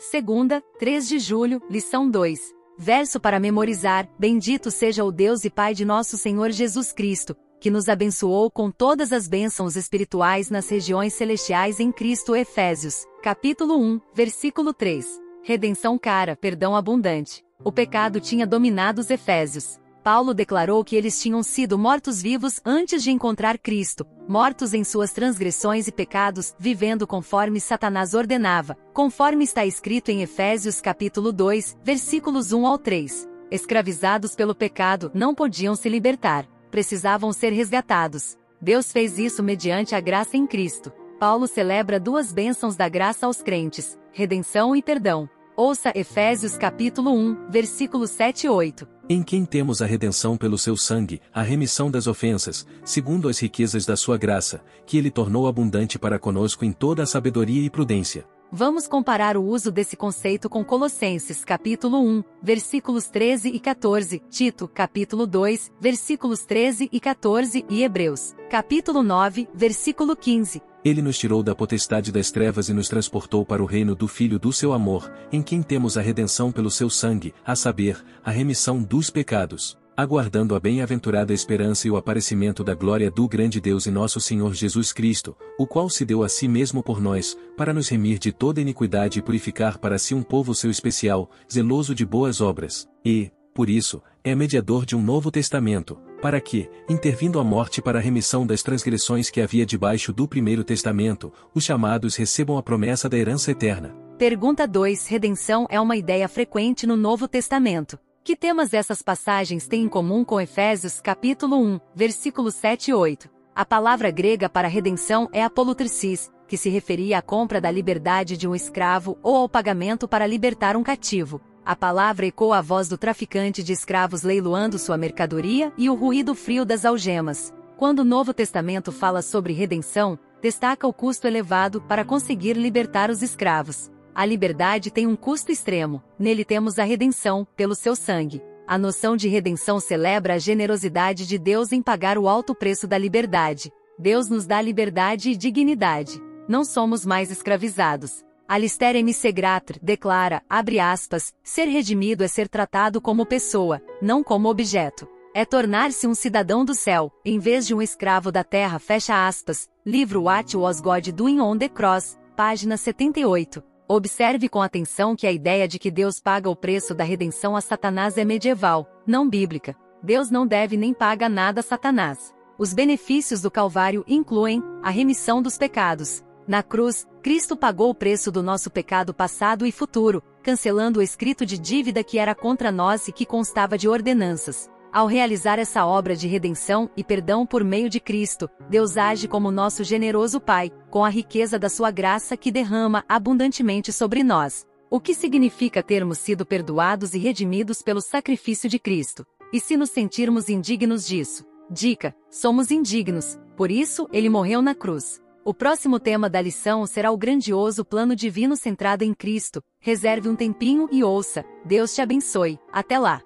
Segunda, 3 de julho, lição 2. Verso para memorizar: Bendito seja o Deus e Pai de nosso Senhor Jesus Cristo, que nos abençoou com todas as bênçãos espirituais nas regiões celestiais em Cristo. Efésios, capítulo 1, versículo 3. Redenção cara, perdão abundante. O pecado tinha dominado os Efésios. Paulo declarou que eles tinham sido mortos-vivos antes de encontrar Cristo, mortos em suas transgressões e pecados, vivendo conforme Satanás ordenava, conforme está escrito em Efésios capítulo 2, versículos 1 ao 3. Escravizados pelo pecado, não podiam se libertar, precisavam ser resgatados. Deus fez isso mediante a graça em Cristo. Paulo celebra duas bênçãos da graça aos crentes, redenção e perdão. Ouça Efésios capítulo 1, versículos 7 e 8. Em quem temos a redenção pelo seu sangue, a remissão das ofensas, segundo as riquezas da sua graça, que ele tornou abundante para conosco em toda a sabedoria e prudência. Vamos comparar o uso desse conceito com Colossenses capítulo 1, versículos 13 e 14, Tito capítulo 2, versículos 13 e 14 e Hebreus capítulo 9, versículo 15. Ele nos tirou da potestade das trevas e nos transportou para o reino do Filho do seu amor, em quem temos a redenção pelo seu sangue, a saber, a remissão dos pecados, aguardando a bem-aventurada esperança e o aparecimento da glória do grande Deus e nosso Senhor Jesus Cristo, o qual se deu a si mesmo por nós, para nos remir de toda iniquidade e purificar para si um povo seu especial, zeloso de boas obras, e, por isso, é mediador de um novo testamento, para que, intervindo a morte para a remissão das transgressões que havia debaixo do primeiro testamento, os chamados recebam a promessa da herança eterna. Pergunta 2 Redenção é uma ideia frequente no Novo Testamento. Que temas essas passagens têm em comum com Efésios capítulo 1, versículos 7 e 8? A palavra grega para redenção é apolutricis, que se referia à compra da liberdade de um escravo ou ao pagamento para libertar um cativo. A palavra ecoa a voz do traficante de escravos leiloando sua mercadoria e o ruído frio das algemas. Quando o Novo Testamento fala sobre redenção, destaca o custo elevado para conseguir libertar os escravos. A liberdade tem um custo extremo, nele temos a redenção, pelo seu sangue. A noção de redenção celebra a generosidade de Deus em pagar o alto preço da liberdade. Deus nos dá liberdade e dignidade. Não somos mais escravizados. Alistair M. Segrater declara, abre aspas, ser redimido é ser tratado como pessoa, não como objeto. É tornar-se um cidadão do céu, em vez de um escravo da terra, fecha aspas. Livro What Was God Doing on the Cross, página 78. Observe com atenção que a ideia de que Deus paga o preço da redenção a Satanás é medieval, não bíblica. Deus não deve nem paga nada a Satanás. Os benefícios do Calvário incluem a remissão dos pecados, na cruz, Cristo pagou o preço do nosso pecado passado e futuro, cancelando o escrito de dívida que era contra nós e que constava de ordenanças. Ao realizar essa obra de redenção e perdão por meio de Cristo, Deus age como nosso generoso Pai, com a riqueza da sua graça que derrama abundantemente sobre nós. O que significa termos sido perdoados e redimidos pelo sacrifício de Cristo? E se nos sentirmos indignos disso? Dica: somos indignos, por isso ele morreu na cruz. O próximo tema da lição será o grandioso plano divino centrado em Cristo. Reserve um tempinho e ouça. Deus te abençoe. Até lá!